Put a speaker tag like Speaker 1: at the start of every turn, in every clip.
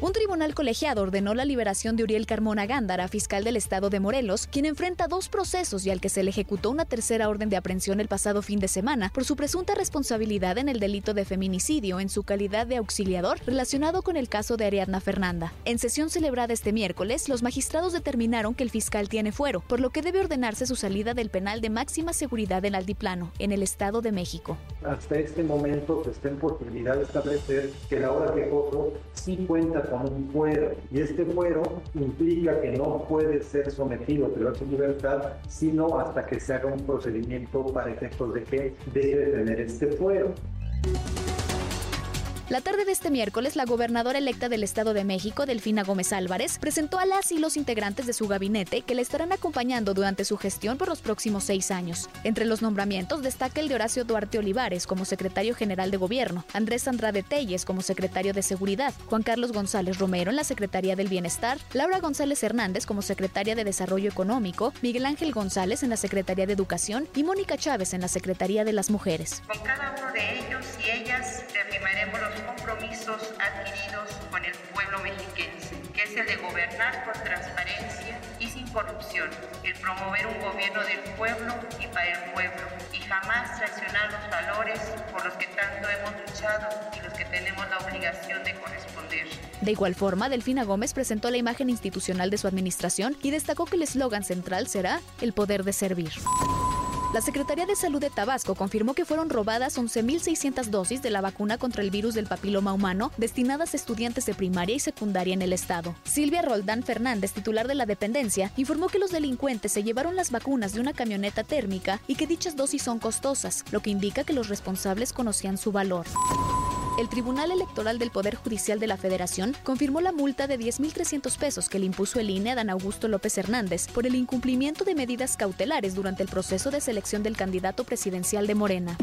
Speaker 1: Un tribunal colegiado ordenó la liberación de Uriel Carmona Gándara, fiscal del estado de Morelos, quien enfrenta dos procesos y al que se le ejecutó una tercera orden de aprehensión el pasado fin de semana por su presunta responsabilidad en el delito de feminicidio en su calidad de auxiliador relacionado con el caso de Ariadna Fernanda. En sesión celebrada este miércoles, los magistrados determinaron que el fiscal tiene fuero, por lo que debe ordenarse su salida del penal de máxima seguridad en Altiplano, en el Estado de México.
Speaker 2: Hasta este momento se está en posibilidad de establecer que la hora que sí cuenta con un fuero y este fuero implica que no puede ser sometido a su libertad sino hasta que se haga un procedimiento para efectos de que debe tener este fuero.
Speaker 1: La tarde de este miércoles, la gobernadora electa del Estado de México, Delfina Gómez Álvarez, presentó a las y los integrantes de su gabinete que le estarán acompañando durante su gestión por los próximos seis años. Entre los nombramientos destaca el de Horacio Duarte Olivares como secretario general de Gobierno, Andrés Andrade Telles como secretario de Seguridad, Juan Carlos González Romero en la Secretaría del Bienestar, Laura González Hernández como secretaria de Desarrollo Económico, Miguel Ángel González en la Secretaría de Educación y Mónica Chávez en la Secretaría de las Mujeres.
Speaker 3: Con cada uno de ellos y ellas reafirmaremos los compromisos adquiridos con el pueblo mexiquense, que es el de gobernar con transparencia y sin corrupción, el promover un gobierno del pueblo y para el pueblo, y jamás traicionar los valores por los que tanto hemos luchado y los que tenemos la obligación de corresponder.
Speaker 1: De igual forma, Delfina Gómez presentó la imagen institucional de su administración y destacó que el eslogan central será el poder de servir. La Secretaría de Salud de Tabasco confirmó que fueron robadas 11.600 dosis de la vacuna contra el virus del papiloma humano destinadas a estudiantes de primaria y secundaria en el estado. Silvia Roldán Fernández, titular de la dependencia, informó que los delincuentes se llevaron las vacunas de una camioneta térmica y que dichas dosis son costosas, lo que indica que los responsables conocían su valor el Tribunal Electoral del Poder Judicial de la Federación confirmó la multa de 10.300 pesos que le impuso el INE a Dan Augusto López Hernández por el incumplimiento de medidas cautelares durante el proceso de selección del candidato presidencial de Morena.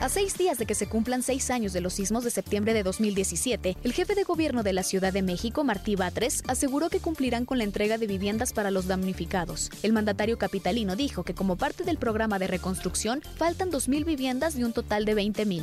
Speaker 1: A seis días de que se cumplan seis años de los sismos de septiembre de 2017, el jefe de gobierno de la Ciudad de México, Martí Batres, aseguró que cumplirán con la entrega de viviendas para los damnificados. El mandatario capitalino dijo que como parte del programa de reconstrucción, faltan 2.000 viviendas de un total de 20.000.